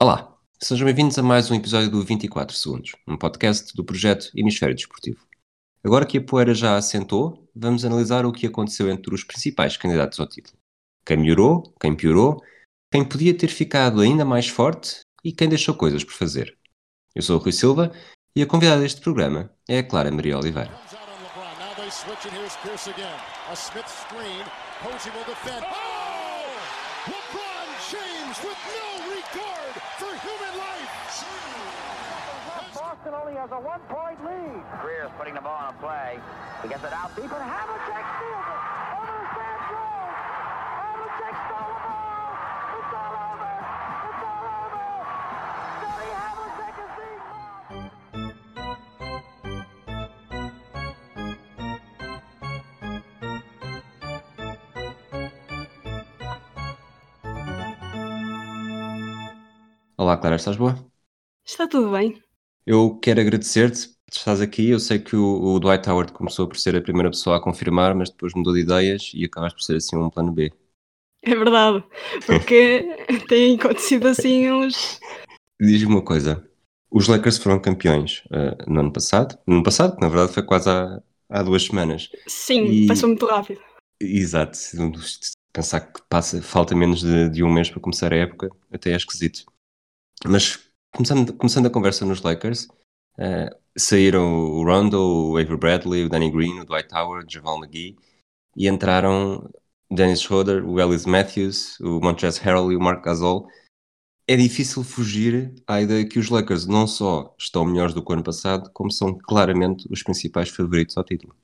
Olá, sejam bem-vindos a mais um episódio do 24 Segundos, um podcast do projeto Hemisfério Desportivo. Agora que a poeira já assentou, vamos analisar o que aconteceu entre os principais candidatos ao título. Quem melhorou, quem piorou, quem podia ter ficado ainda mais forte e quem deixou coisas por fazer. Eu sou o Rui Silva e a convidada deste programa é a Clara Maria Oliveira. Boston only has a one-point lead. Greer's putting the ball on a play. He gets it out deep, and Havlicek steals it. Over to Sam Jones. Havlicek stole the ball. It's all over. It's all over. Scotty Havlicek is being mobbed. Olá, Clara, estás boa? Está tudo bem. Eu quero agradecer-te por estás aqui. Eu sei que o, o Dwight Howard começou por ser a primeira pessoa a confirmar, mas depois mudou de ideias e acabaste por ser assim um plano B. É verdade. Porque têm acontecido assim uns. Diz-me uma coisa: os Lakers foram campeões uh, no ano passado, no ano passado, que na verdade foi quase há, há duas semanas. Sim, E- passou muito rápido. Exato, pensar que passa, falta menos de, de um mês para começar a época, até é esquisito. Mas começando, começando a conversa nos Lakers, eh, saíram o Rondo, o Avery Bradley, o Danny Green, o Dwight Howard, Javal McGee e entraram Dennis Schroeder, o Ellis Matthews, o Montrezl Harrell e o Mark Gasol. É difícil fugir à ideia que os Lakers não só estão melhores do que o ano passado, como são claramente os principais favoritos ao título.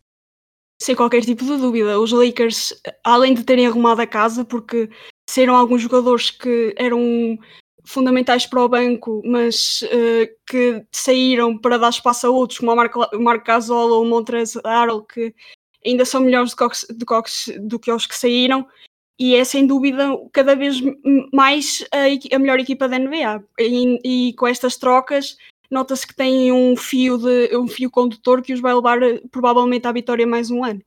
Sem qualquer tipo de dúvida. Os Lakers, além de terem arrumado a casa, porque saíram alguns jogadores que eram fundamentais para o banco, mas eh, que saíram para dar espaço a outros, como o Mark, o Mark Gasol ou o Montrezl que ainda são melhores do que, do, que os, que saíram. E é sem dúvida cada vez mais a, a melhor equipa da NBA. E, e com estas trocas nota-se que tem um fio de um fio condutor que os vai levar eh, provavelmente à vitória mais um ano.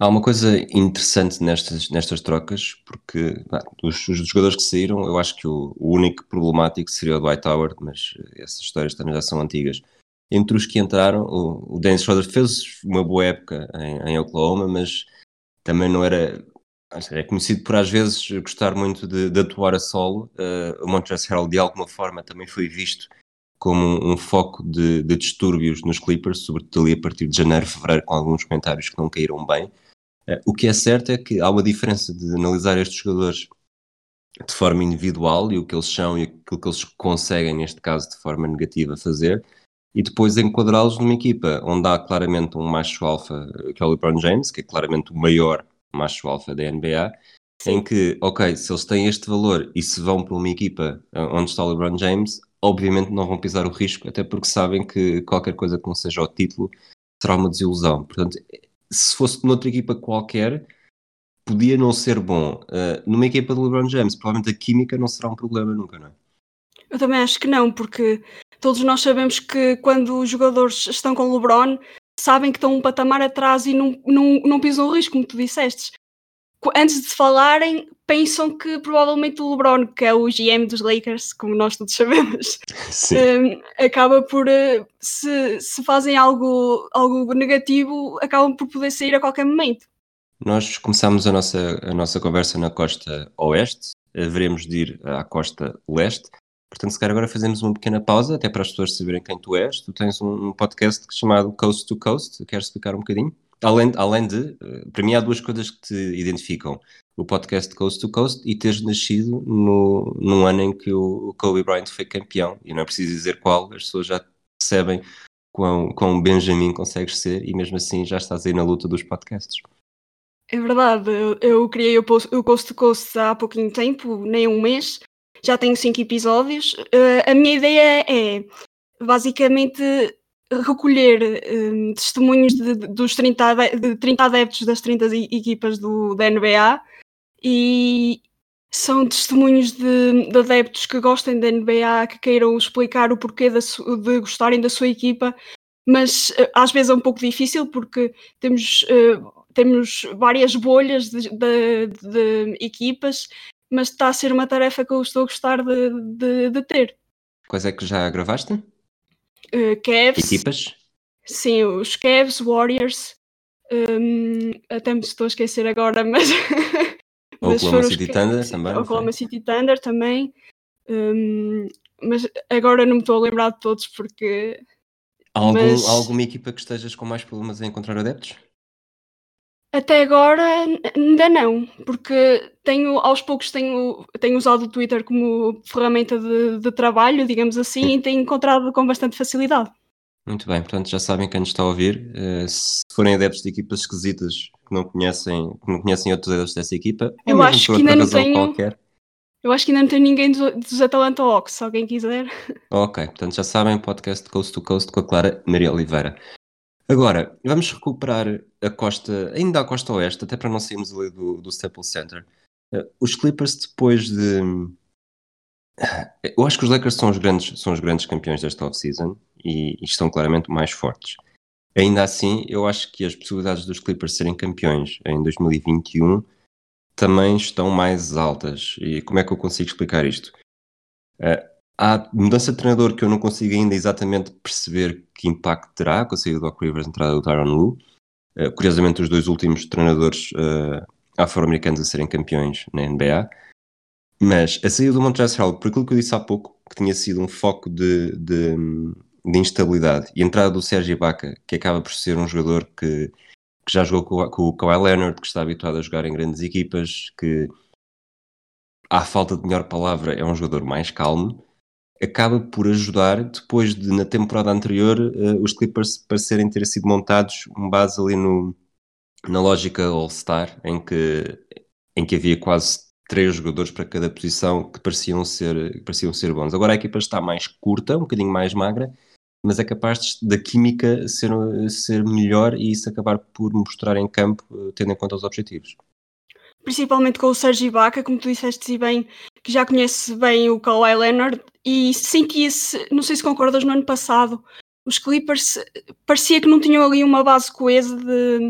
Há uma coisa interessante nestas, nestas trocas, porque dos, dos jogadores que saíram, eu acho que o, o único problemático seria o Dwight Howard, mas essas histórias também já são antigas. Entre os que entraram, o, o Dennis Schroeder fez uma boa época em, em Oklahoma, mas também não era. É conhecido por às vezes gostar muito de, de atuar a solo. Eh, o Montrezl Harrell, de alguma forma, também foi visto como um, um foco de, de distúrbios nos Clippers, sobretudo ali a partir de janeiro, fevereiro, com alguns comentários que não caíram bem. Eh, O que é certo é que há uma diferença de analisar estes jogadores de forma individual e o que eles são e aquilo que eles conseguem, neste caso, de forma negativa, fazer, e depois enquadrá-los numa equipa onde há claramente um macho alfa, que é o LeBron James, que é claramente o maior macho alfa da NBA, em que, ok, se eles têm este valor e se vão para uma equipa eh, onde está o LeBron James, obviamente não vão pisar o risco, até porque sabem que qualquer coisa que não seja o título será uma desilusão. Portanto, se fosse noutra equipa qualquer, podia não ser bom. Uh, numa equipa do LeBron James, provavelmente a química não será um problema nunca, não é? Eu também acho que não, porque todos nós sabemos que quando os jogadores estão com o LeBron, sabem que estão um patamar atrás e não, não, não pisam o risco, como tu disseste. Antes de falarem, pensam que provavelmente o LeBron, que é o GM dos Lakers, como nós todos sabemos, um, acaba por, eh, se, se fazem algo, algo negativo, acabam por poder sair a qualquer momento. Nós começámos a nossa, a nossa conversa na costa oeste, haveremos de ir à costa leste. Portanto, se calhar agora fazemos uma pequena pausa, até para as pessoas saberem quem tu és. Tu tens um, um podcast chamado Coast to Coast, queres explicar um bocadinho? Além, além de, eh, para mim há duas coisas que te identificam. O podcast Coast to Coast e teres nascido no, num ano em que o Kobe Bryant foi campeão. E não é preciso dizer qual, as pessoas já percebem quão, quão Benjamin consegues ser e mesmo assim já estás aí na luta dos podcasts. É verdade, eu, eu criei o, post- o Coast to Coast há pouquinho tempo, nem um mês, já tenho cinco episódios. Eh, a minha ideia é basicamente recolher eh, testemunhos de- de- dos 30, ade- de 30 adeptos das 30 e- equipas do, da NBA e são testemunhos de, de adeptos que gostem da NBA, que queiram explicar o porquê da de gostarem da sua equipa, mas eh, às vezes é um pouco difícil porque temos, eh, temos várias bolhas de, de- de equipas mas está a ser uma tarefa que eu estou a gostar de, de ter. Quais é que já gravaste? Uh, Cavs, Equipas? sim, os Cavs, Warriors, hum, até me estou a esquecer agora, mas. mas Oklahoma City Thunder também, Oklahoma? City Thunder também. hum, mas agora não me estou a lembrar de todos porque Algum, Mas- Alguma equipa que estejas com mais problemas em encontrar adeptos? Até agora ainda não, porque tenho aos poucos tenho, tenho usado o Twitter como ferramenta de, de trabalho, digamos assim, e tenho encontrado com bastante facilidade. Muito bem, portanto já sabem quem nos está a ouvir. Eh, se forem adeptos de equipas esquisitas que não conhecem, que não conhecem outros adeptos dessa equipa, Eu mesmo acho que ainda não tenho- qualquer. Eu acho que ainda não tem ninguém dos, dos Atalanta Hawks, se alguém quiser. Ok, portanto já sabem, podcast Coast to Coast com a Clara Maria Oliveira. Agora, vamos recuperar a costa, ainda a costa oeste, até para não sairmos ali do, do Staples Center. Eh, os Clippers, depois de. Eu acho que os Lakers são os grandes, são os grandes campeões desta off-season e, e estão claramente mais fortes. Ainda assim, eu acho que as possibilidades dos Clippers serem campeões em 2021 também estão mais altas. E como é que eu consigo explicar isto? Eh, há mudança de treinador que eu não consigo ainda exatamente perceber que impacto terá com a saída do Doc Rivers e a entrada do Tyron Lue. Eh, curiosamente, os dois últimos treinadores eh, afro-americanos a serem campeões na NBA. Mas a saída do Montrezl Harrell, por aquilo que eu disse há pouco, que tinha sido um foco de, de, de instabilidade, e a entrada do Sérgio Ibaka, que acaba por ser um jogador que, que já jogou com, com o Kawhi Leonard, que está habituado a jogar em grandes equipas, que à falta de melhor palavra é um jogador mais calmo, acaba por ajudar, depois de na temporada anterior eh, os Clippers parecerem ter sido montados com base ali no, na lógica All-Star, em que, em que havia quase três jogadores para cada posição que pareciam ser, que pareciam ser bons. Agora a equipa está mais curta, um bocadinho mais magra, mas é capaz da química ser, ser melhor e isso acabar por mostrar em campo, eh, tendo em conta os objetivos. Principalmente com o Sérgio Ibaka, como tu disseste bem, que já conhece bem o Kawhi Leonard, e sentia-se, não sei se concordas, no ano passado, os Clippers parecia que não tinham ali uma base coesa de,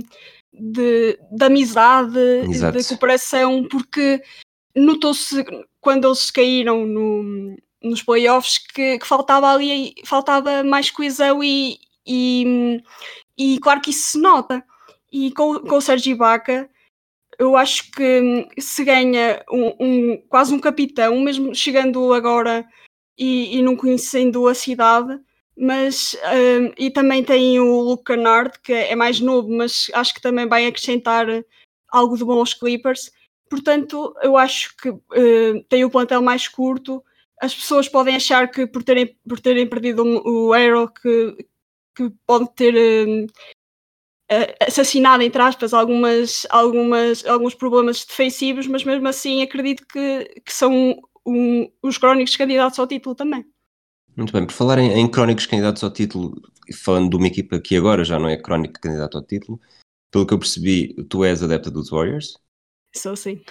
de, de amizade, Exato. de cooperação, porque notou-se quando eles caíram no, nos playoffs que, que faltava ali faltava mais coesão e, e, e claro que isso se nota. E com, com o Sérgio Ibaka, eu acho que hum, se ganha um, um- quase um capitão, mesmo chegando agora e, e não conhecendo a cidade, mas hum, e também tem o Luke Kennard, que é mais novo, mas acho que também vai acrescentar algo de bom aos Clippers. Portanto, eu acho que hum, tem o plantel mais curto. As pessoas podem achar que por terem, por terem perdido o, Arrow que, que pode ter eh, assassinado, entre aspas, algumas, algumas, alguns problemas defensivos, mas mesmo assim acredito que, que são um- os crónicos candidatos ao título também. Muito bem, por falar em, em crónicos candidatos ao título, falando de uma equipa que agora já não é crónica candidato ao título, pelo que eu percebi, tu és adepta dos Warriors. Sou assim.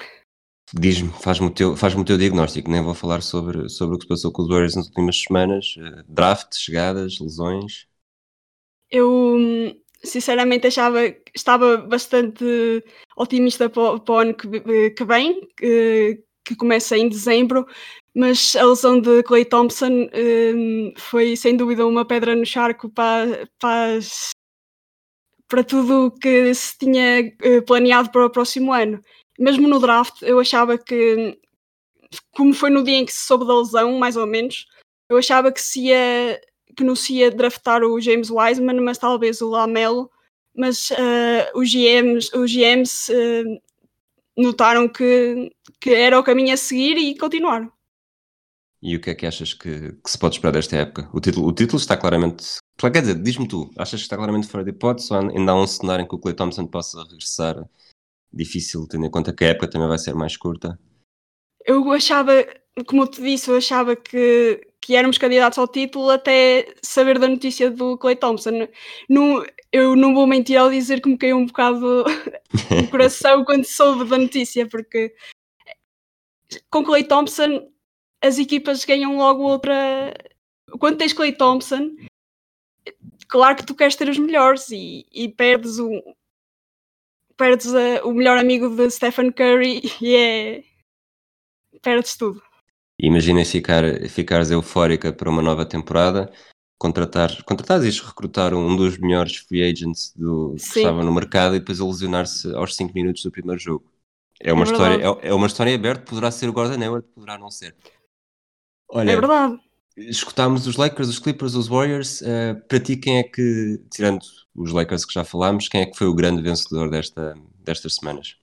Diz-me, faz-me o, teu, faz-me o teu diagnóstico, nem vou falar sobre, sobre o que se passou com os Warriors nas últimas semanas, eh, draft, chegadas, lesões. Eu sinceramente achava estava bastante otimista para, para o ano que, que vem, que, que começa em dezembro, mas a lesão de Clay Thompson hum, foi sem dúvida uma pedra no charco para, para, para tudo que se tinha eh, planeado para o próximo ano. Mesmo no draft, eu achava que, como foi no dia em que se soube da lesão, mais ou menos, eu achava que se ia que não se ia draftar o James Wiseman, mas talvez o Lamelo, mas eh, os GMs, os GMs eh, notaram que, que era o caminho a seguir e continuaram. E o que é que achas que, que se pode esperar desta época? O título, o título está claramente. Quer dizer, diz-me tu, achas que está claramente fora de hipótese ou ainda há um cenário em que o Clay Thompson possa regressar? Difícil, tendo em conta que a época também vai ser mais curta. Eu achava, como eu te disse, eu achava que, que éramos candidatos ao título até saber da notícia do Clay Thompson. Eu não vou mentir ao dizer que me caiu um bocado o coração quando soube da notícia, porque com Clay Thompson as equipas ganham logo outra. Quando tens Clay Thompson, claro que tu queres ter os melhores e, e perdes o perdes a- o melhor amigo de Stephen Curry e é perdes tudo. Imaginem ficar, ficares eufórica para uma nova temporada, contratar, contratar e recrutar um dos melhores free agents do, que Sim. estava no mercado e depois ele lesionar-se aos 5 minutos do primeiro jogo. É uma, É história, é, é uma história aberta, poderá ser o Gordon Hayward, poderá não ser. Olha, É verdade. escutámos os Lakers, os Clippers, os Warriors. eh, para ti, quem é que, tirando os Lakers que já falámos, quem é que foi o grande vencedor desta, destas semanas?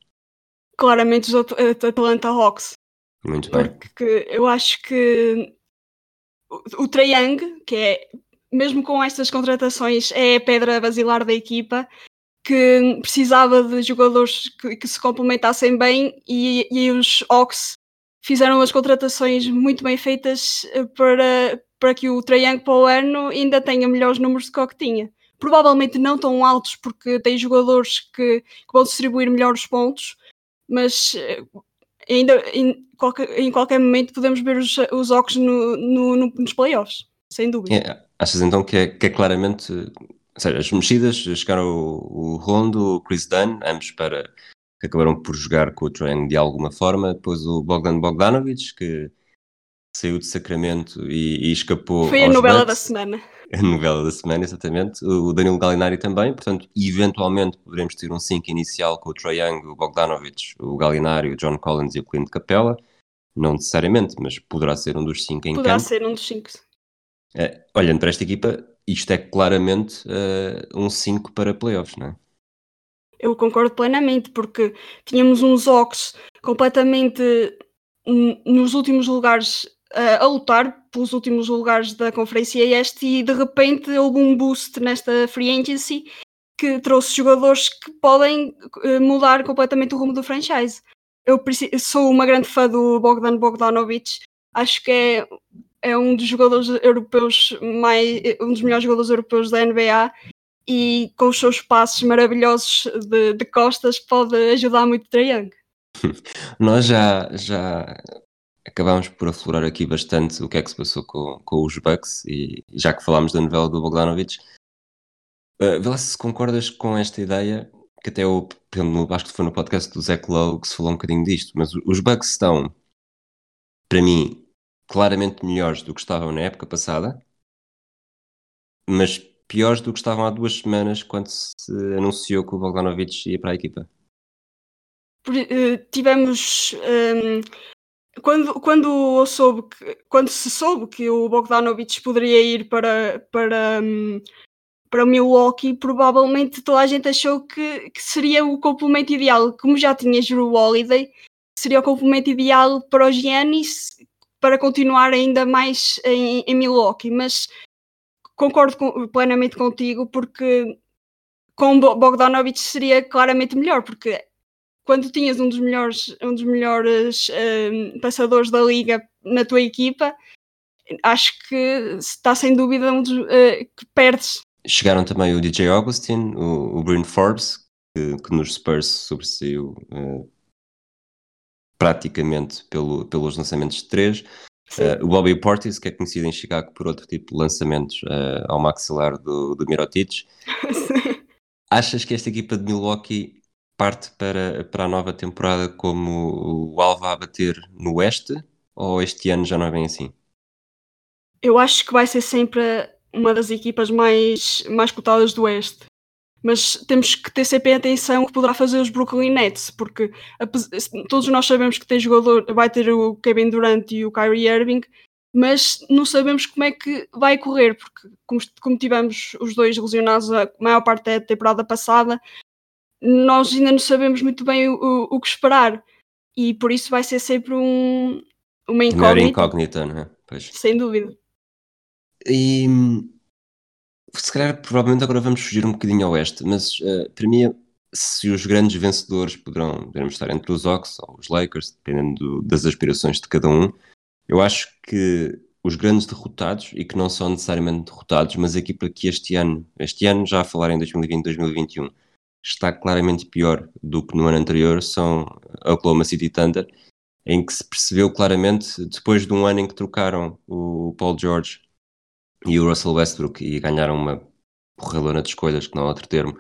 Claramente os At- At- Atlanta Hawks. Muito bem. Porque eu acho que o, o que é, mesmo com estas contratações, é a pedra basilar da equipa, que precisava de jogadores que, que se complementassem bem e, e os Hawks fizeram as contratações muito bem feitas eh, para, para que o Trae Young para o ano ainda tenha melhores números do que o que tinha. Provavelmente não tão altos, porque tem jogadores que, que vão distribuir melhor os pontos, mas eh, ainda em qualquer, em qualquer momento podemos ver os, os Hawks no, no- no- nos playoffs, sem dúvida. É, achas então que é, que é claramente. Seja, as mexidas chegaram o, o Rondo, o Chris Dunn, ambos para que acabaram por jogar com o Trae de alguma forma. Depois o Bogdan Bogdanovic, que saiu de Sacramento e, e escapou. Foi a novela da Bucks. semana. A novela da semana, exatamente. O Danilo Gallinari também, portanto, eventualmente poderemos ter um 5 inicial com o Trae Young, o Bogdanovic, o Gallinari, o John Collins e o Clint Capella. Não necessariamente, mas poderá ser um dos 5 em Poderá campo. ser um dos cinco. Eh, olhando para esta equipa, isto é claramente eh, um 5 para playoffs, não é? Eu concordo plenamente, porque tínhamos uns Hawks completamente hum, nos últimos lugares a lutar pelos últimos lugares da Conferência Este e de repente houve um boost nesta free agency que trouxe jogadores que podem eh, mudar completamente o rumo do franchise. Eu sou uma grande fã do Bogdan Bogdanovic, acho que é, é um dos jogadores europeus mais um dos melhores jogadores europeus da NBA e com os seus passos maravilhosos de, de costas pode ajudar muito o Young. Nós já, já acabámos por aflorar aqui bastante o que é que se passou com, com os Bucks e já que falámos da novela do Bogdanovic, uh, vê lá se concordas com esta ideia, que até eu, pelo- acho que foi no podcast do Zach Lowe que se falou um bocadinho disto, mas os Bucks estão, para mim, claramente melhores do que estavam na época passada, mas piores do que estavam há duas semanas quando se anunciou que o Bogdanovic ia para a equipa. Eh, tivemos ehm, quando, quando soube que, quando se soube que o Bogdanovic poderia ir para, para, hum, para Milwaukee, provavelmente toda a gente achou que, que seria o complemento ideal, como já tinha Drew Holiday, seria o complemento ideal para o Giannis para continuar ainda mais em, em Milwaukee, mas concordo com- plenamente contigo porque com Bo- Bogdanovic seria claramente melhor, porque quando tinhas um dos melhores, um dos melhores ehm, passadores da liga na tua equipa, acho que está sem dúvida um dos eh, que perdes. Chegaram também o DJ Augustin, o, o Bryn Forbes, que, que nos Spurs sobressaiu eh, praticamente pelo, pelos lançamentos de três. Eh, o Bobby Portis, que é conhecido em Chicago por outro tipo de lançamentos ao maxilar do, do Mirotic. Achas que esta equipa de Milwaukee parte para, para a nova temporada como o alvo a bater no Oeste? Ou este ano já não é bem assim? Eu acho que vai ser sempre uma das equipas mais, mais cotadas do Oeste. Mas temos que ter sempre atenção que poderá fazer os Brooklyn Nets, porque todos nós sabemos que tem jogador, vai ter o Kevin Durant e o Kyrie Irving, mas não sabemos como é que vai correr, porque como, como tivemos os dois lesionados a maior parte da temporada passada, nós ainda não sabemos muito bem o, o- o que esperar. E por isso vai ser sempre um, uma A maior incógnita, incógnita, não é? Pois. sem dúvida. E se calhar provavelmente agora vamos fugir um bocadinho ao oeste, mas eh, para mim se os grandes vencedores poderão, poderemos estar entre os Hawks ou os Lakers, dependendo do- das aspirações de cada um, eu acho que os grandes derrotados, e que não são necessariamente derrotados, mas a equipa que este ano, este ano já a falar em 2020-2021, está claramente pior do que no ano anterior, são Oklahoma City Thunder, em que se percebeu claramente, depois de um ano em que trocaram o Paul George e o Russell Westbrook e ganharam uma porrelona de escolhas, que não há outro termo,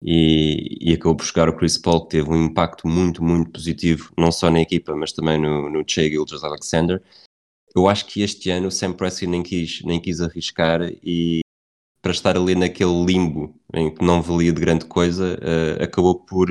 e, e acabou por chegar o Chris Paul, que teve um impacto muito, muito positivo, não só na equipa, mas também no, no Shea Gilgis Alexander. Eu acho que este ano o Sam Presti nem quis, nem quis arriscar e para estar ali naquele limbo em que não valia de grande coisa, uh, acabou por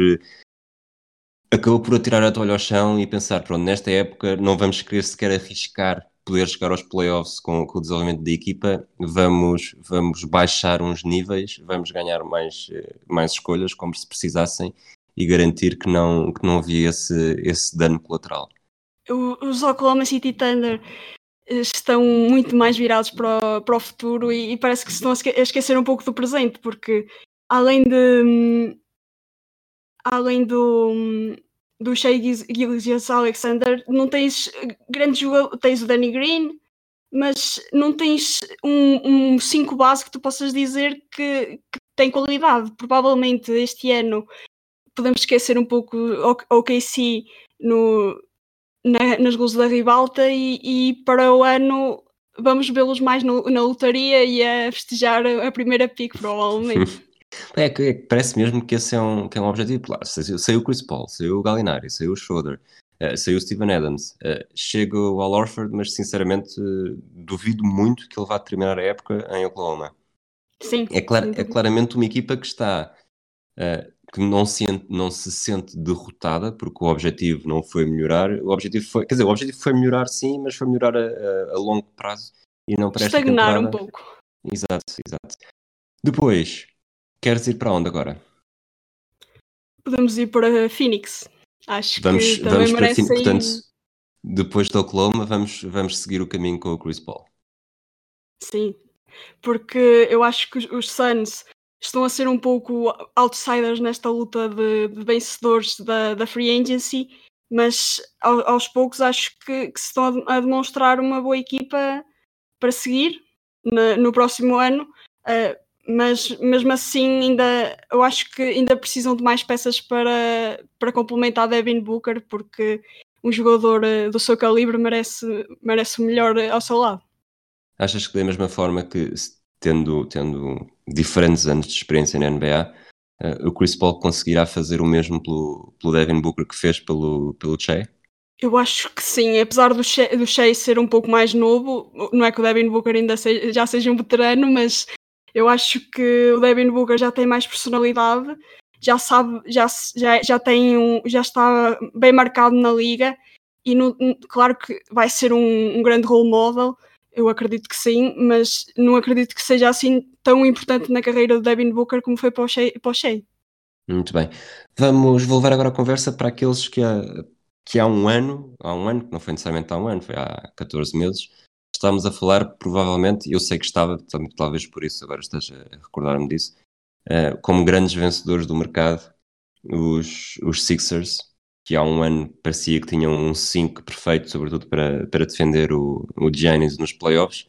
acabou por atirar a toalha ao chão e pensar, pronto, nesta época não vamos querer sequer arriscar poder chegar aos playoffs com, com, o desenvolvimento da equipa, vamos, vamos baixar uns níveis, vamos ganhar mais, eh, mais escolhas, como se precisassem, e garantir que não, que não havia esse, esse dano colateral. Os Oklahoma City Thunder estão muito mais virados para o, para o futuro e, e parece que se estão a esquecer um pouco do presente, porque além de hum, além do hum, do Shea Gilgis Alexander, não tens grandes jogadores, tens o Danny Green, mas não tens um 5 um base que tu possas dizer que, que, tem qualidade. Provavelmente este ano podemos esquecer um pouco o OKC no, na, nas gols da ribalta e, e, para o ano vamos vê-los mais no, na lotaria e a festejar a primeira pick, provavelmente. É que, é que parece mesmo que esse é um, que é um objetivo. Claro, saiu, saiu o Chris Paul, saiu o Gallinari, saiu o Schroeder, uh, saiu o Steven Adams, uh, chega o Al Orford, mas sinceramente uh, duvido muito que ele vá terminar a época em Oklahoma. Sim. É, clar, é claramente uma equipa que está. Que não se, não se sente derrotada, porque o objetivo não foi melhorar. O objetivo foi, quer dizer, o objetivo foi melhorar sim, mas foi melhorar a, a, a longo prazo e não para Estagnar um pouco. Exato, exato. Depois, Queres ir para onde agora? Podemos ir para Phoenix. Acho vamos, que também vamos merece. Para, portanto, depois de Oklahoma, vamos, vamos seguir o caminho com o Chris Paul. Sim, porque eu acho que os Suns estão a ser um pouco outsiders nesta luta de, de vencedores da, da free agency, mas aos poucos acho que, que se estão a, demonstrar uma boa equipa para seguir no, no próximo ano. Uh, mas mesmo assim ainda eu acho que ainda precisam de mais peças para, para complementar Devin Booker porque um jogador eh, do seu calibre merece, merece o melhor ao seu lado. Achas que da mesma forma que tendo, tendo diferentes anos de experiência na NBA, uh, eh, o Chris Paul conseguirá fazer o mesmo pelo, pelo Devin Booker que fez pelo, pelo Che? Eu acho que sim, apesar do Shea, do ser um pouco mais novo, não é que o Devin Booker ainda seja, já seja um veterano, mas eu acho que o Devin Booker já tem mais personalidade, já sabe, já, já, já tem um, já está bem marcado na liga e no, claro que vai ser um, um, grande role model, eu acredito que sim, mas não acredito que seja assim tão importante na carreira do Devin Booker como foi para o Shea. Muito bem. Vamos voltar agora a conversa para aqueles que há, que há um ano, há um ano, que não foi necessariamente há um ano, foi há 14 meses, estávamos a falar, provavelmente, eu sei que estava, talvez por isso agora esteja a recordar-me disso, uh, como grandes vencedores do mercado, os, os Sixers, que há um ano parecia que tinham um 5 perfeito, sobretudo para, para defender o, o Giannis nos playoffs,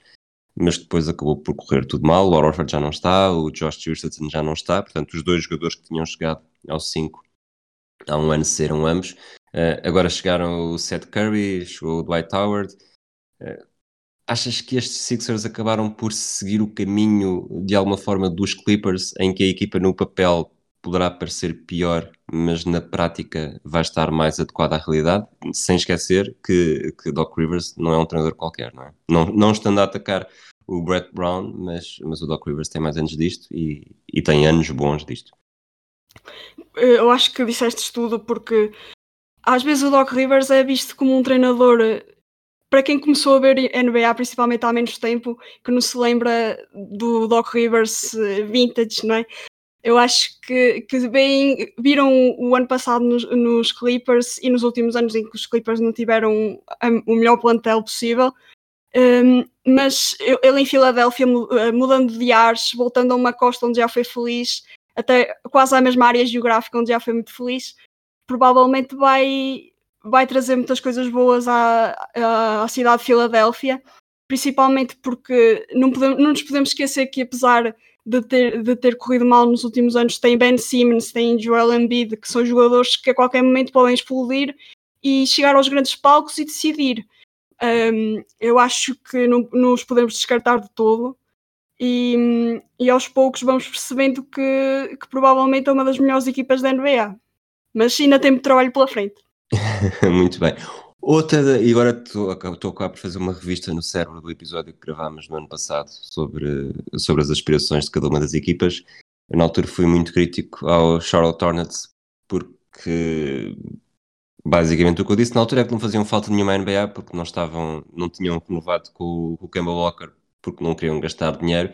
mas depois acabou por correr tudo mal. O Orford já não está, o Josh Richardson já não está, portanto, os dois jogadores que tinham chegado ao 5 há um ano serão ambos. Uh, agora chegaram o Seth Curry, chegou o Dwight Howard. Uh, achas que estes Sixers acabaram por seguir o caminho de alguma forma dos Clippers, em que a equipa no papel poderá parecer pior, mas na prática vai estar mais adequada à realidade, sem esquecer que, que Doc Rivers não é um treinador qualquer, não é? Não, não estando a atacar o Brett Brown, mas, mas o Doc Rivers tem mais anos disto e, e tem anos bons disto. Eu acho que disseste tudo porque às vezes o Doc Rivers é visto como um treinador para quem começou a ver NBA principalmente há menos tempo, que não se lembra do Doc Rivers eh, vintage, não é? Eu acho que, que bem viram o ano passado nos, nos, Clippers e nos últimos anos em que os Clippers não tiveram o melhor plantel possível. Um, mas ele em Filadélfia, eh, mudando de ares, voltando a uma costa onde já foi feliz, até quase à mesma área geográfica onde já foi muito feliz, provavelmente vai, vai trazer muitas coisas boas à, à, cidade de Filadélfia, principalmente porque não, podemos, não nos podemos esquecer que apesar de ter, de ter corrido mal nos últimos anos, tem Ben Simmons, tem Joel Embiid, que são jogadores que a qualquer momento podem explodir e chegar aos grandes palcos e decidir. Um, eu acho que não, não os podemos descartar de todo. e, e aos poucos vamos percebendo que, que provavelmente é uma das melhores equipas da NBA. Mas ainda tem muito trabalho pela frente. Muito bem. Outra, e agora estou cá por fazer uma revista no cérebro do episódio que gravámos no ano passado sobre, sobre as aspirações de cada uma das equipas. Eu, na altura fui muito crítico ao Charlotte Hornets porque basicamente o que eu disse na altura é que não faziam falta nenhuma à NBA porque não estavam, não tinham renovado com, com o Kemba Walker porque não queriam gastar dinheiro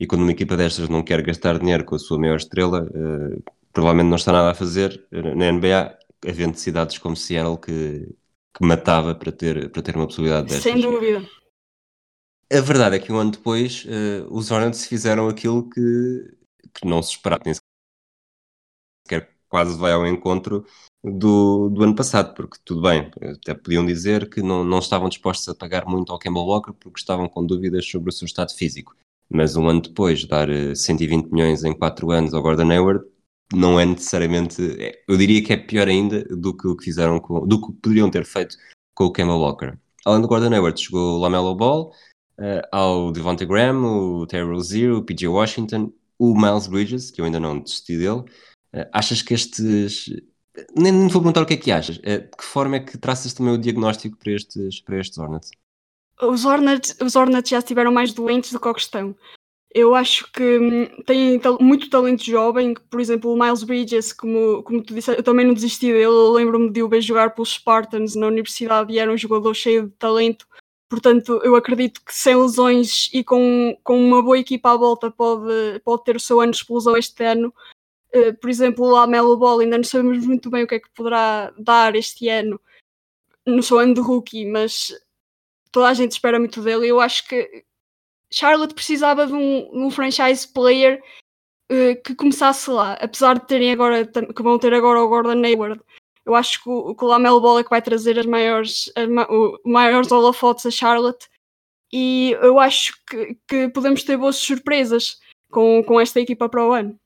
e quando uma equipa destas não quer gastar dinheiro com a sua maior estrela, eh, provavelmente não está nada a fazer eh, na NBA, havendo necessidades como Seattle que, que matava para ter, para ter uma possibilidade destas. Sem dúvida. A verdade é que um ano depois eh, os Hornets fizeram aquilo que, que não se esperava, nem sequer quase vai ao encontro do, do ano passado, porque tudo bem, até podiam dizer que não, não estavam dispostos a pagar muito ao Kemba Walker porque estavam com dúvidas sobre o seu estado físico. Mas um ano depois, dar eh, 120 milhões em 4 anos ao Gordon Hayward não é necessariamente, é- eu diria que é pior ainda do que o que fizeram com, do que poderiam ter feito com o Kemba Walker. Além do Gordon Hayward, chegou o Lamelo Ball, eh, ao Devontae Graham, o Terry Rozier, o PJ Washington, o Miles Bridges, que eu ainda não desisti dele. Eh, achas que estes. Nem, nem vou perguntar o que é que achas. Eh, de que forma é que traças também o diagnóstico para estes, para estes Hornets? Os Hornets, os Hornets já estiveram mais doentes do que o que estão. Eu acho que hum, tal- muito talento jovem, por exemplo, o Miles Bridges, como, como tu disse, eu também não desisti dele, eu lembro-me de o ver jogar pelos Spartans na universidade e era um jogador cheio de talento, portanto eu acredito que sem lesões e com, com uma boa equipa à volta pode, pode ter o seu ano de explosão este ano. Eh, por exemplo, o Lamelo Ball, ainda não sabemos muito bem o que é que poderá dar este ano no seu ano de rookie, mas toda a gente espera muito dele. Eu acho que Charlotte precisava de um, um franchise player eh, que começasse lá, apesar de terem agora que vão ter agora o Gordon Hayward. Eu acho que o, que o Lamelo Ball é que vai trazer as maiores, as ma- o- maiores holofotes a Charlotte e eu acho que, que podemos ter boas surpresas com, com esta equipa para o ano.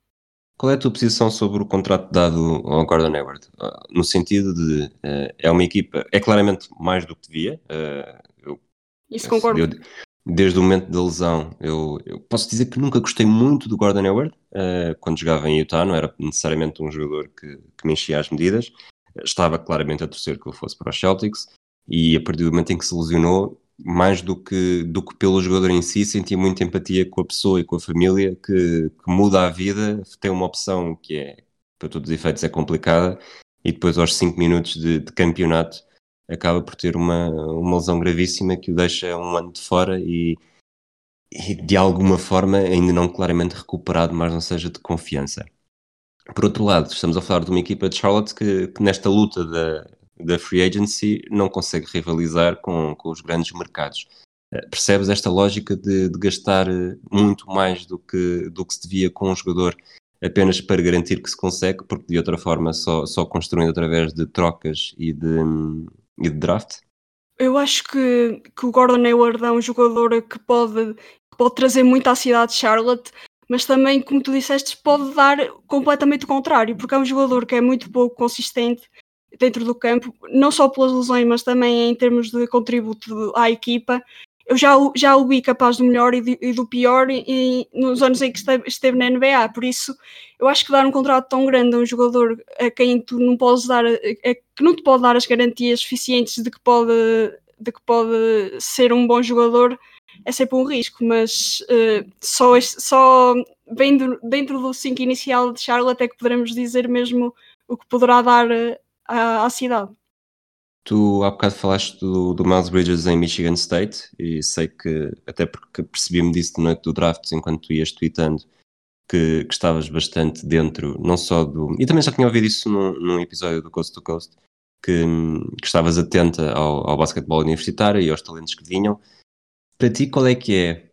Qual é a tua posição sobre o contrato dado ao Gordon Hayward? Ah, No sentido de eh, é uma equipa, é claramente mais do que devia. eh, eu Isso concordo. Eu, desde o momento da lesão, eu, eu posso dizer que nunca gostei muito do Gordon Hayward eh, quando jogava em Utah, não era necessariamente um jogador que, que me enchia as medidas. Estava claramente a torcer que ele fosse para os Celtics e a partir do momento em que se lesionou, mais do que, do que pelo jogador em si, senti muita empatia com a pessoa e com a família que, que muda a vida, tem uma opção que é, para todos os efeitos, é complicada e depois aos 5 minutos de, de campeonato acaba por ter uma, uma lesão gravíssima que o deixa um ano de fora e, e de alguma forma ainda não claramente recuperado, mas não seja de confiança. Por outro lado, estamos a falar de uma equipa de Charlotte que, que nesta luta da, da free agency não consegue rivalizar com, com os grandes mercados. Eh, Percebes esta lógica de, de gastar eh, muito mais do que, do que se devia com um jogador apenas para garantir que se consegue, porque de outra forma só, só construindo através de trocas e de, e de draft? Eu acho que, que o Gordon Hayward é um jogador que pode, que pode trazer muito à cidade de Charlotte, mas também, como tu disseste, pode dar completamente o contrário, porque é um jogador que é muito pouco consistente dentro do campo, não só pelas lesões, mas também em termos de contributo à equipa. Eu já, já o vi capaz do melhor e, de- e do pior e, e nos anos em que esteve, esteve na NBA, por isso eu acho que dar um contrato tão grande a um jogador a quem tu não podes dar, a- a- que não te pode dar as garantias suficientes de que pode, de que pode ser um bom jogador é sempre um risco, mas eh, só, só vendo dentro do 5 inicial de Charlotte é que poderemos dizer mesmo o que poderá dar eh, à cidade. Tu há bocado falaste do, do Miles Bridges em Michigan State e sei que, até porque percebi-me disso de noite do draft enquanto tu ias tweetando, que, que estavas bastante dentro, não só do. E também já tinha ouvido isso num, num episódio do Coast to Coast, que, que estavas atenta ao, ao basquetebol universitário e aos talentos que vinham. Para ti, qual é que é,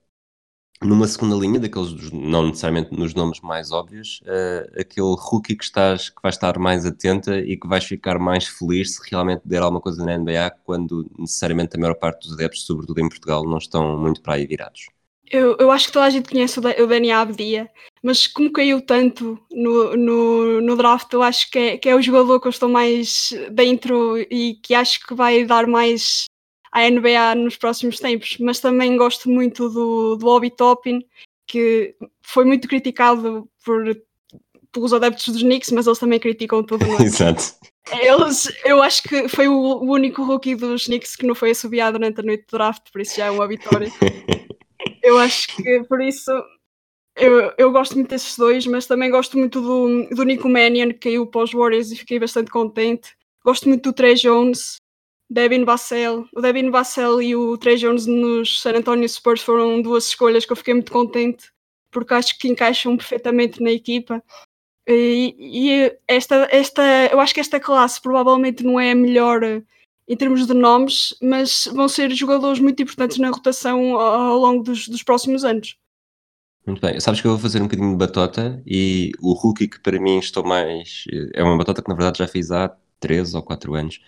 numa segunda linha, daqueles, não necessariamente nos nomes mais óbvios, eh, aquele rookie que, estás, que vais estar mais atenta e que vais ficar mais feliz se realmente der alguma coisa na NBA, quando necessariamente a maior parte dos adeptos, sobretudo em Portugal, não estão muito para aí virados? Eu, eu acho que toda a gente conhece o Dani Abdia, mas como caiu tanto no, no, no draft, eu acho que é, que é o jogador que eu estou mais dentro e que acho que vai dar mais à NBA nos próximos tempos. Mas também gosto muito do, do Obi Toppin, que foi muito criticado por, pelos adeptos dos Knicks, mas eles também criticam tudo. é? Exato. Eles, eu acho que foi o, o único rookie dos Knicks que não foi assobiado durante a noite de draft, por isso já é uma vitória. Eu acho que por isso eu, eu gosto muito desses dois, mas também gosto muito do, do Nico Mannion, que caiu para os Warriors e fiquei bastante contente. Gosto muito do Trey Jones, Devin Vassell. O Devin Vassell e o Trey Jones nos San Antonio Spurs foram duas escolhas que eu fiquei muito contente, porque acho que encaixam perfeitamente na equipa. E, e esta, esta, eu acho que esta classe provavelmente não é a melhor eh, em termos de nomes, mas vão ser jogadores muito importantes na rotação ao, longo dos, dos próximos anos. Muito bem. Sabes que eu vou fazer um bocadinho de batota e o rookie que para mim estou mais. É uma batota que na verdade já fiz há 3 ou 4 anos.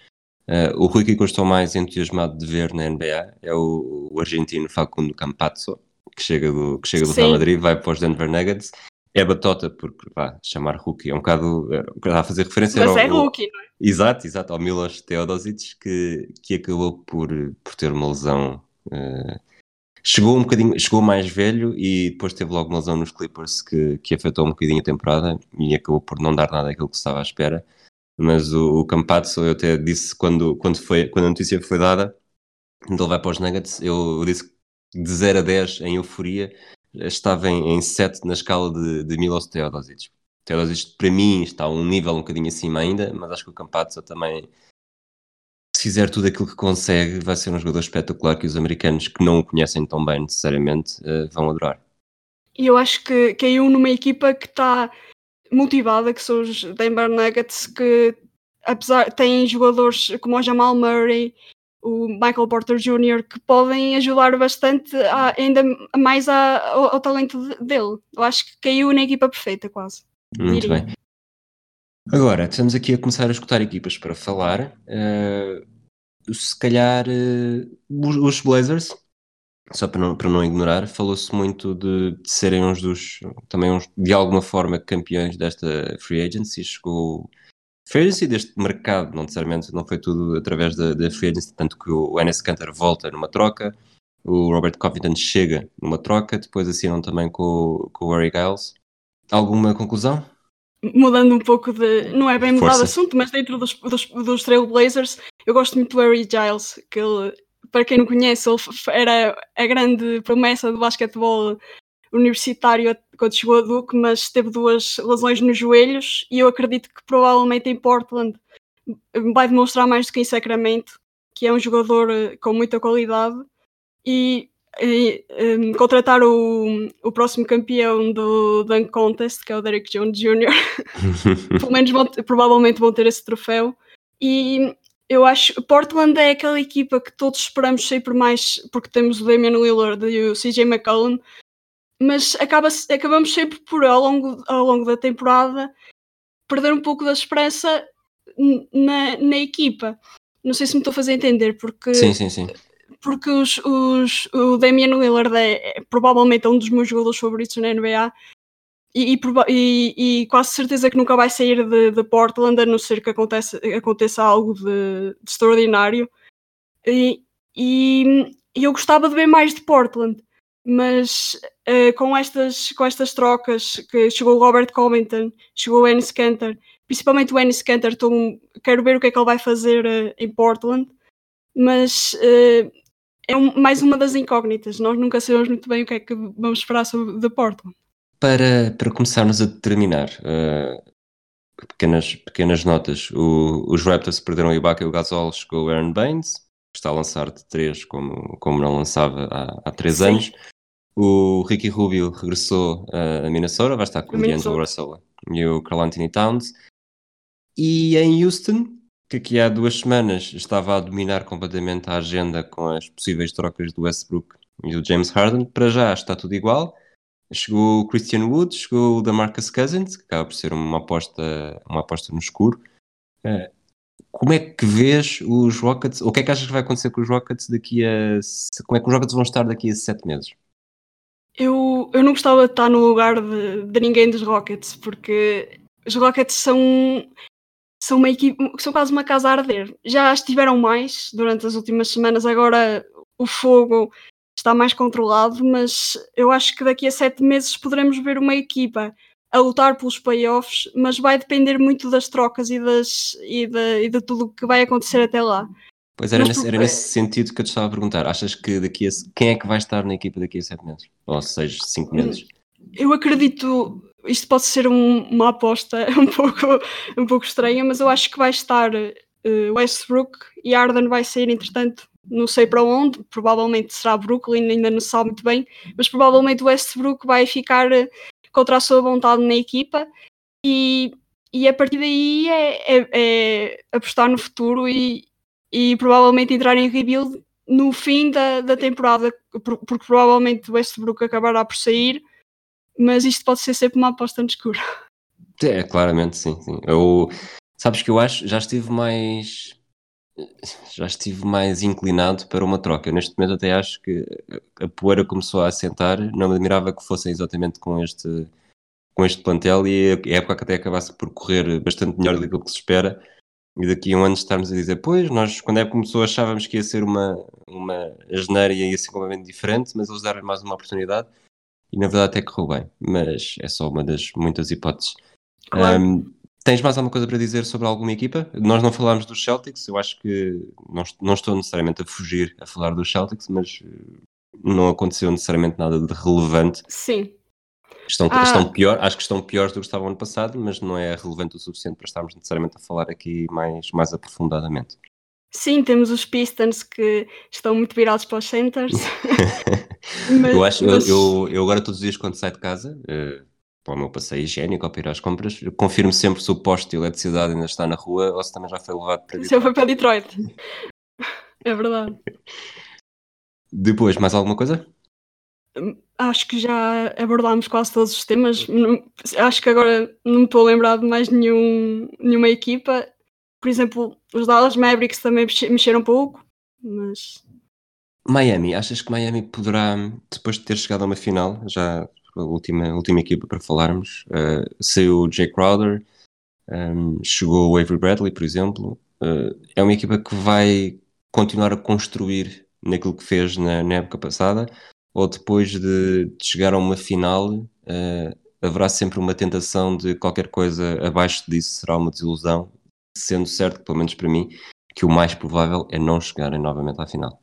Uh, o rookie que eu estou mais entusiasmado de ver na NBA é o, o argentino Facundo Campazzo, que chega do, que chega do Real. Madrid, vai para os Denver Nuggets. É batota, porque pá, chamar rookie é um bocado. é, O que estava a fazer referência Mas é ao- ao- rookie, não é? Exato, exato, ao Milos Teodosic, que, que acabou por, por ter uma lesão. eh, chegou um bocadinho, chegou mais velho e depois teve logo uma lesão nos Clippers que, que afetou um bocadinho a temporada e acabou por não dar nada daquilo que estava à espera. Mas o, o Campazzo, eu até disse quando, quando, foi, quando a notícia foi dada, quando ele vai para os Nuggets, eu, disse que de 0 a 10 em euforia estava em, em 7 na escala de, de Milos Teodosic. Teodosic para mim está a um nível um bocadinho acima ainda, mas acho que o Campazzo também se fizer tudo aquilo que consegue, vai ser um jogador espetacular que os americanos que não o conhecem tão bem necessariamente eh, vão adorar. E eu acho que caiu numa equipa que está motivada, que são os Denver Nuggets, que apesar têm jogadores como o Jamal Murray, o Michael Porter Jr., que podem ajudar bastante a- ainda mais a- ao, ao talento de- dele. Eu acho que caiu na equipa perfeita, quase. Muito bem. Agora, estamos aqui a começar a escutar equipas para falar. eh, se calhar os, os Blazers, só para não, para não ignorar, falou-se muito de, de serem uns dos, também uns, de alguma forma, campeões desta free agency. Chegou free agency deste mercado, não necessariamente, não foi tudo através da, da free agency, tanto que o Enes Kanter volta numa troca, o Robert Covington chega numa troca, depois assinam também com, o- com o Harry Giles. Alguma conclusão? Mudando um pouco de. Não é bem mudar de Força. assunto, mas dentro dos, dos, dos Trailblazers, eu gosto muito do Harry Giles, que ele, para quem não conhece, ele era a grande promessa do basquetebol universitário quando chegou a Duke, mas teve duas lesões nos joelhos e eu acredito que provavelmente em Portland vai demonstrar mais do que em Sacramento, que é um jogador eh, com muita qualidade e, e, em, contratar o, o próximo campeão do Dunk Contest, que é o Derek Jones Jr. pelo menos vão, provavelmente vão ter esse troféu. E eu acho Portland é aquela equipa que todos esperamos sempre mais, porque temos o Damian Lillard e o CJ McCollum, mas acaba, acabamos sempre por, ao longo, ao longo da temporada, perder um pouco da esperança na, na equipa. Não sei se me estou a fazer entender, porque sim, sim, sim. porque os, os- o Damian Lillard é, é provavelmente um dos meus jogadores favoritos na NBA e, e e- quase certeza que nunca vai sair de, de Portland a não ser que aconteça, aconteça algo de, de extraordinário e, e- eu gostava de ver mais de Portland mas eh, com, estas, com estas trocas que chegou o Robert Covington, chegou o Ennis Cantor principalmente o Ennis Cantor estou- quero ver o que é que ele vai fazer eh, em Portland mas eh, é um- mais uma das incógnitas. Nós nunca sabemos muito bem o que é que vamos esperar sobre da Portland. Para, para começarmos a determinar eh, pequenas, pequenas notas, o- os Raptors perderam o Ibaka e o Gasol, chegou o Aaron Baines, que está a lançar de 3 como, como não lançava há, há 3 Sim. anos. O Ricky Rubio regressou eh, a Minnesota, vai estar com o D'Angelo. Russell e o Carl Anthony Towns. E em Houston, que aqui há duas semanas estava a dominar completamente a agenda com as possíveis trocas do Westbrook e do James Harden, para já está tudo igual. Chegou o Christian Wood, chegou o Damarcus Cousins, que acaba por ser uma aposta, uma aposta no escuro. Eh, Como é que vês os Rockets? O que é que achas que vai acontecer com os Rockets daqui a. Como é que os Rockets vão estar daqui a sete meses? Eu, eu não gostava de estar no lugar de, de ninguém dos Rockets, porque os Rockets são, são uma equipe, são quase uma casa a arder. Já estiveram mais durante as últimas semanas, agora o fogo está mais controlado, mas eu acho que daqui a sete meses poderemos ver uma equipa a lutar pelos playoffs, mas vai depender muito das trocas e, das, e, de, e de tudo o que vai acontecer até lá. Pois era nesse, era nesse sentido que eu te estava a perguntar. Achas que daqui a. Quem é que vai estar na equipa daqui a sete meses? Ou seis, cinco meses? Eu acredito, isto pode ser um- uma aposta um pouco, um pouco estranha, mas eu acho que vai estar eh, Westbrook e Arden vai sair, entretanto, não sei para onde, provavelmente será Brooklyn, ainda não se sabe muito bem, mas provavelmente Westbrook vai ficar eh, contra a sua vontade na equipa e, e a partir daí é, é- é apostar no futuro e, e provavelmente entrar em rebuild no fim da, da temporada, por- porque provavelmente Westbrook acabará por sair mas isto pode ser sempre uma aposta no escuro. É, claramente, sim, sim. Eu, sabes que eu acho, já estive mais. Já estive mais inclinado para uma troca. Eu, neste momento até acho que a poeira começou a assentar. Não me admirava que fossem exatamente com este, com este plantel e a época até acabasse por correr bastante melhor do que se espera. E daqui a um ano estarmos a dizer, pois, nós quando a época começou achávamos que ia ser uma, uma asneira e ia ser completamente diferente, mas eles deram mais uma oportunidade e na verdade até correu bem. Mas é só uma das muitas hipóteses. Claro. Um, tens mais alguma coisa para dizer sobre alguma equipa? Nós não falámos dos Celtics, eu acho que não, não estou necessariamente a fugir a falar dos Celtics, mas eh, não aconteceu necessariamente nada de relevante. Sim, Estão, Ah. estão pior, acho que estão piores do que estavam ano passado, mas não é relevante o suficiente para estarmos necessariamente a falar aqui mais, mais aprofundadamente. sim, temos os Pistons que estão muito virados para os centers. Mas- eu, acho, mas- eu, eu agora todos os dias quando saio de casa, eh, para o meu passeio higiênico ou para ir às compras, eu confirmo sempre se o poste de eletricidade ainda está na rua ou se também já foi levado para Já foi para Detroit. É verdade. Depois, mais alguma coisa? Acho que já abordámos quase todos os temas. Não- acho que agora não me estou a lembrar de mais nenhum, nenhuma equipa. Por exemplo, os Dallas Mavericks também mexe- mexeram um pouco, mas Miami, achas que Miami poderá, depois de ter chegado a uma final, já a última, a última equipa para falarmos, eh, saiu o Jay Crowder, ehm, chegou o Avery Bradley, por exemplo, eh, é uma equipa que vai continuar a construir naquilo que fez na, na época passada, ou depois de, de chegar a uma final, eh, haverá sempre uma tentação de qualquer coisa abaixo disso será uma desilusão, sendo certo, pelo menos para mim, que o mais provável é não chegarem novamente à final.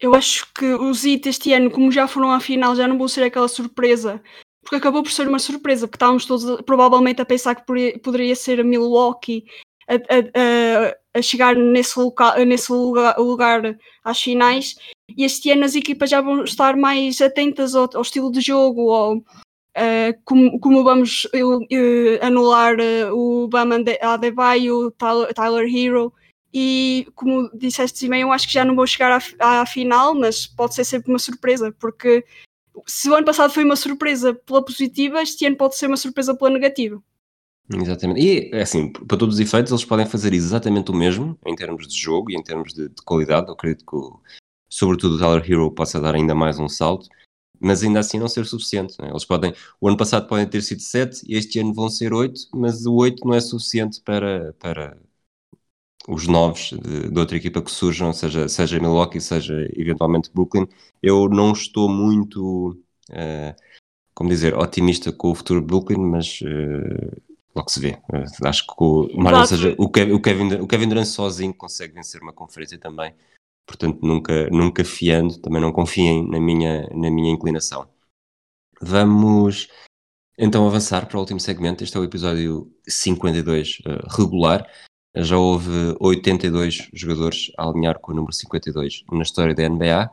Eu acho que os Heat este ano, como já foram à final, já não vão ser aquela surpresa. Porque acabou por ser uma surpresa, porque estávamos todos provavelmente a pensar que poderia, ser a Milwaukee a, a- a- chegar nesse, nesse lugar, lugar às finais. E este ano as equipas já vão estar mais atentas ao, ao estilo de jogo, ao, eh, como, como vamos eh, anular eh, o Bam Ade- Adebayo, o Tyler Hero. E como disseste bem, eu acho que já não vou chegar à, à final, mas pode ser sempre uma surpresa, porque se o ano passado foi uma surpresa pela positiva, este ano pode ser uma surpresa pela negativa. Exatamente. E, assim, para todos os efeitos, eles podem fazer exatamente o mesmo em termos de jogo e em termos de, de qualidade. Eu acredito que, o- sobretudo, o Tyler Hero possa dar ainda mais um salto, mas ainda assim não ser suficiente. não é? Eles podem, o ano passado podem ter sido 7 e este ano vão ser 8, mas o 8 não é suficiente para, para os novos de, de outra equipa que surjam, seja, seja Milwaukee, seja eventualmente Brooklyn. Eu não estou muito, eh, como dizer, otimista com o futuro de Brooklyn, mas. eh, Logo se vê. Eh, Acho que o, mais seja, o, Kevin, o, Kevin, o Kevin Durant sozinho consegue vencer uma conferência também. Portanto, nunca, nunca fiando, também não confiem na minha, na minha inclinação. Vamos então avançar para o último segmento. Este é o episódio 52 eh, regular. Já houve 82 jogadores a alinhar com o número 52 na história da NBA.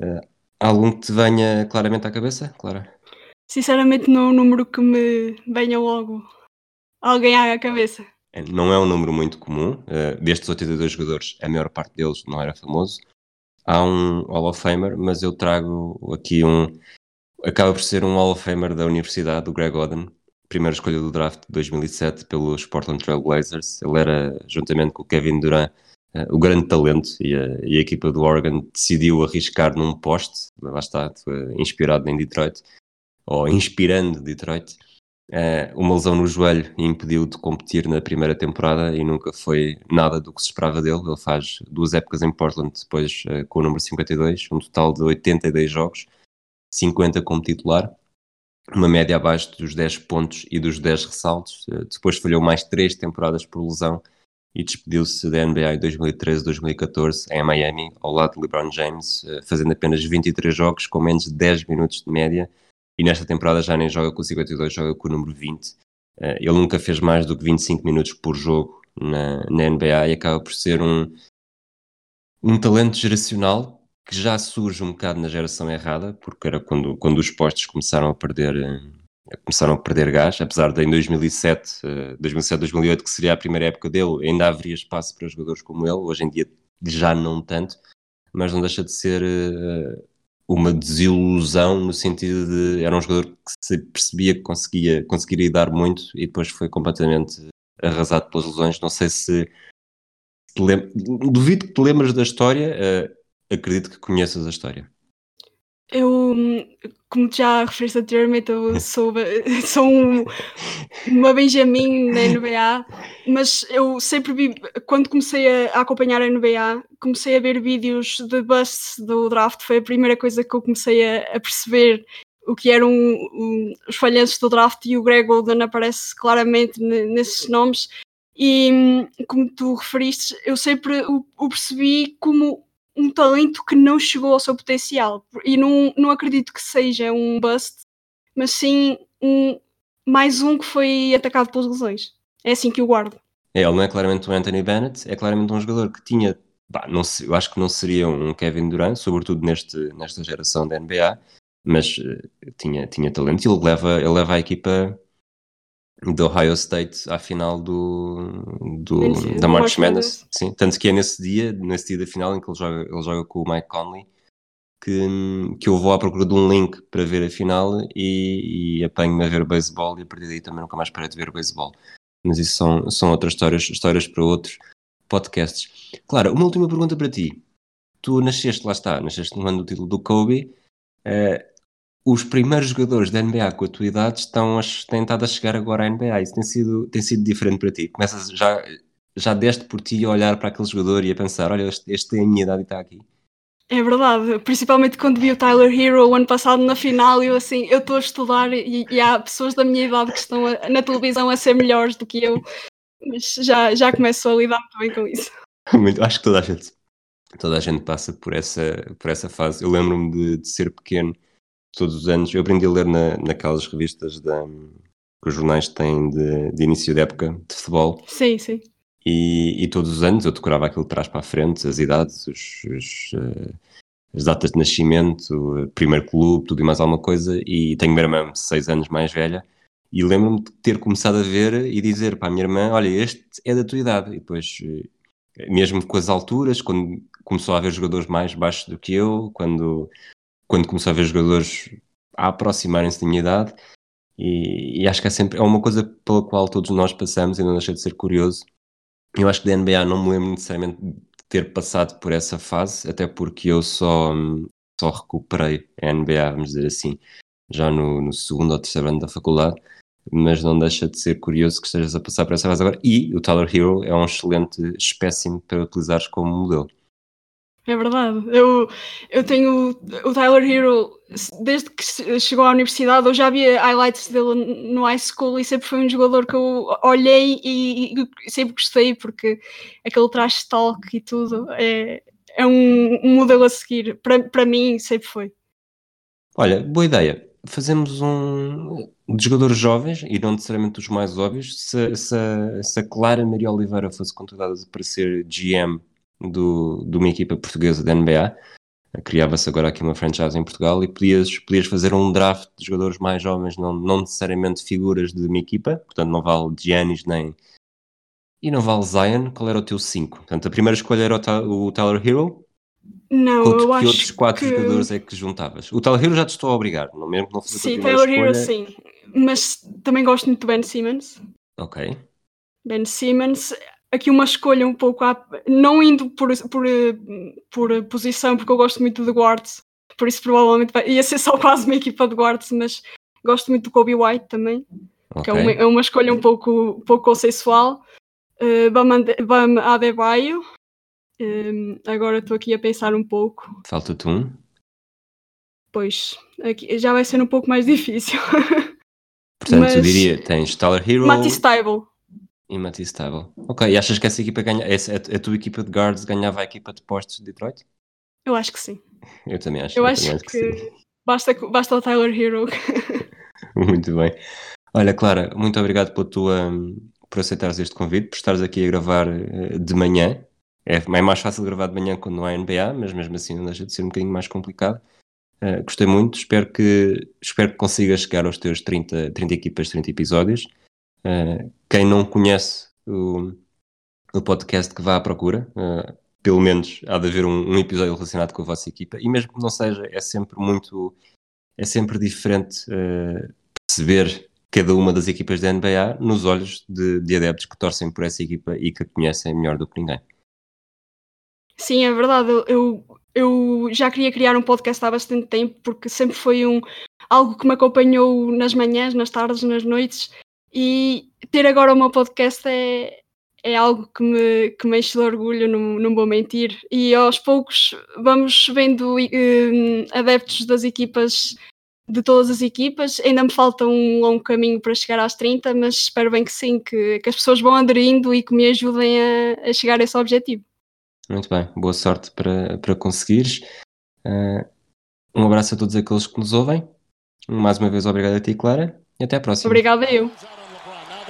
Eh, algum que te venha claramente à cabeça, Clara? Sinceramente, não é um número que me venha logo alguém à cabeça. É, Não é um número muito comum. eh, destes 82 jogadores, a maior parte deles não era famoso. Há um Hall of Famer, mas eu trago aqui um. Acaba por ser um Hall of Famer da Universidade, o Greg Oden, primeira escolha do draft de 2007 pelos Portland Trail Blazers. Ele era, juntamente com o Kevin Durant, eh, o grande talento e a, e a equipa do Oregon decidiu arriscar num poste, lá está, inspirado em Detroit, ou inspirando Detroit. eh, uma lesão no joelho impediu de competir na primeira temporada e nunca foi nada do que se esperava dele. Ele faz duas épocas em Portland, depois eh, com o número 52, um total de 82 jogos, 50 como titular, uma média abaixo dos 10 pontos e dos 10 ressaltos. Eh, Depois falhou mais três temporadas por lesão e despediu-se da NBA em 2013-2014 em Miami, ao lado de LeBron James, eh, fazendo apenas 23 jogos com menos de 10 minutos de média. E nesta temporada já nem joga com o 52, joga com o número 20. Eh, Ele nunca fez mais do que 25 minutos por jogo na, na NBA e acaba por ser um, um talento geracional que já surge um bocado na geração errada, porque era quando, quando os postos começaram a perder eh, começaram a perder gás, apesar de em 2007, eh, 2007, 2008, que seria a primeira época dele, ainda haveria espaço para jogadores como ele, hoje em dia já não tanto, mas não deixa de ser eh, uma desilusão no sentido de era um jogador que se percebia que conseguia, conseguiria dar muito e depois foi completamente arrasado pelas lesões. Não sei se te lem- duvido que te lembres da história, eh, acredito que conheças a história. Eu, hum, como já referiste anteriormente, eu sou, sou um- uma Benjamin na NBA, mas eu sempre vi, quando comecei a, acompanhar a NBA, comecei a ver vídeos de busts do draft, foi a primeira coisa que eu comecei a, a perceber o que eram um, os falhanços do draft e o Greg Golden aparece claramente ne- nesses nomes. E hum, como tu referiste, eu sempre o, o percebi como um talento que não chegou ao seu potencial. E não, não acredito que seja um bust, mas sim um, mais um que foi atacado pelas lesões. É assim que eu guardo. É, ele não é claramente um Anthony Bennett, é claramente um jogador que tinha, pá, não se- eu acho que não seria um Kevin Durant, sobretudo neste, nesta geração da NBA, mas eh, tinha, tinha talento e ele leva, ele leva a equipa do Ohio State à final do, do, da March Madness, sim, tanto que é nesse dia, nesse dia da final em que ele joga, ele joga com o Mike Conley, que, que eu vou à procura de um link para ver a final e, e apanho-me a ver beisebol e a partir daí também nunca mais parei de ver beisebol mas isso são, são outras histórias, histórias para outros podcasts. Claro, uma última pergunta para ti. Tu nasceste, lá está, nasceste no ano do título do Kobe. eh, os primeiros jogadores da NBA com a tua idade estão a, têm estado a chegar agora à NBA. Isso tem sido, tem sido diferente para ti. Começas já, já deste por ti a olhar para aquele jogador e a pensar: olha, este, este tem a minha idade e está aqui. É verdade, principalmente quando vi o Tyler Hero o ano passado na final, eu assim, eu estou a estudar e, e há pessoas da minha idade que estão a- na televisão a ser melhores do que eu, mas já, já começo a lidar muito bem com isso. Muito, acho que toda a gente, toda a gente passa por essa, por essa fase. Eu lembro-me de, de ser pequeno, todos os anos. Eu aprendi a ler na, naquelas revistas da, que os jornais têm de, de início de época de futebol. Sim, sim. E, e todos os anos eu decorava aquilo de trás para a frente, as idades, os, os, eh, as datas de nascimento, primeiro clube, tudo e mais alguma coisa. E tenho uma irmã seis anos mais velha. E lembro-me de ter começado a ver e dizer para a minha irmã: Olha, este é da tua idade. E depois, eh, mesmo com as alturas, quando começou a haver jogadores mais baixos do que eu, quando, quando começou a haver jogadores a aproximarem-se da minha idade. E, e acho que é sempre é uma coisa pela qual todos nós passamos e não deixa de ser curioso. Eu acho que da NBA não me lembro necessariamente de ter passado por essa fase, até porque eu só, só recuperei a NBA, vamos dizer assim, já no, no segundo ou terceiro ano da faculdade, mas não deixa de ser curioso que estejas a passar por essa fase agora. E o Tyler Hero é um excelente espécime para utilizares como modelo. É verdade. Eu, eu tenho o Tyler Hero, desde que che- chegou à universidade, eu já via highlights dele no high school e sempre foi um jogador que eu olhei e, e sempre gostei, porque aquele trash talk e tudo é, é um, um modelo a seguir. Para, para mim, sempre foi. Olha, boa ideia. Fazemos um de jogadores jovens e não necessariamente os mais óbvios. Se, se, se a Clara Maria Oliveira fosse contratada para ser GM do, de uma equipa portuguesa da NBA, criava-se agora aqui uma franchise em Portugal e podias, podias fazer um draft de jogadores mais jovens, não, não necessariamente figuras de uma equipa, portanto não vale Giannis nem. E não vale Zion, qual era o teu 5? Portanto, a primeira escolha era o, o Tyler Hero, Não, que, eu que acho outros quatro que... jogadores é que juntavas? O Tyler Hero já te estou a obrigar, não mesmo que não Sim, Taylor Hero sim. Mas também gosto muito do Ben Simmons. Ok. Ben Simmons, aqui uma escolha um pouco à... não indo por, por, eh, por posição, porque eu gosto muito de guards, por isso provavelmente vai- ia ser só quase uma equipa de guards, mas gosto muito do Kobe White também. que é uma, é uma escolha um pouco, pouco consensual. Uh, Bam, Adebayo. Um, agora estou aqui a pensar um pouco, Falta-te um. pois aqui já vai ser um pouco mais difícil. Portanto, Mas- eu diria, tens Tyler Hero. E Table. Ok, e achas que essa equipa ganha, essa, a, tua equipa de guards ganhava a equipa de postos de Detroit? Eu acho que sim. Eu também acho. Eu também acho sim. que basta, basta o Tyler Hero. Muito bem. Olha, Clara, muito obrigado pela tua, por aceitares este convite, por estares aqui a gravar eh, de manhã. É, é mais fácil gravar de manhã quando não há NBA, mas mesmo assim não deixa de ser um bocadinho mais complicado. Eh, gostei muito, espero que, espero que consigas chegar aos teus 30, 30 equipas, 30 episódios. Eh, quem não conhece o, o podcast que vá à procura, eh, pelo menos há de haver um, um episódio relacionado com a vossa equipa, e mesmo que não seja, é sempre muito, é sempre diferente eh, perceber cada uma das equipas da NBA nos olhos de, de adeptos que torcem por essa equipa e que a conhecem melhor do que ninguém. Sim, é verdade. Eu, eu já queria criar um podcast há bastante tempo, porque sempre foi um, algo que me acompanhou nas manhãs, nas tardes, nas noites, e ter agora o meu podcast é, é algo que me, que me enche de orgulho, não, não vou mentir. E aos poucos vamos vendo eh, adeptos das equipas, de todas as equipas. Ainda me falta um longo caminho para chegar às 30, mas espero bem que sim, que, que as pessoas vão aderindo e que me ajudem a, a chegar a esse objetivo. Muito bem, boa sorte para, para conseguires. Eh, um abraço a todos aqueles que nos ouvem. Mais uma vez, obrigado a ti, Clara, e até à próxima. Obrigada eu.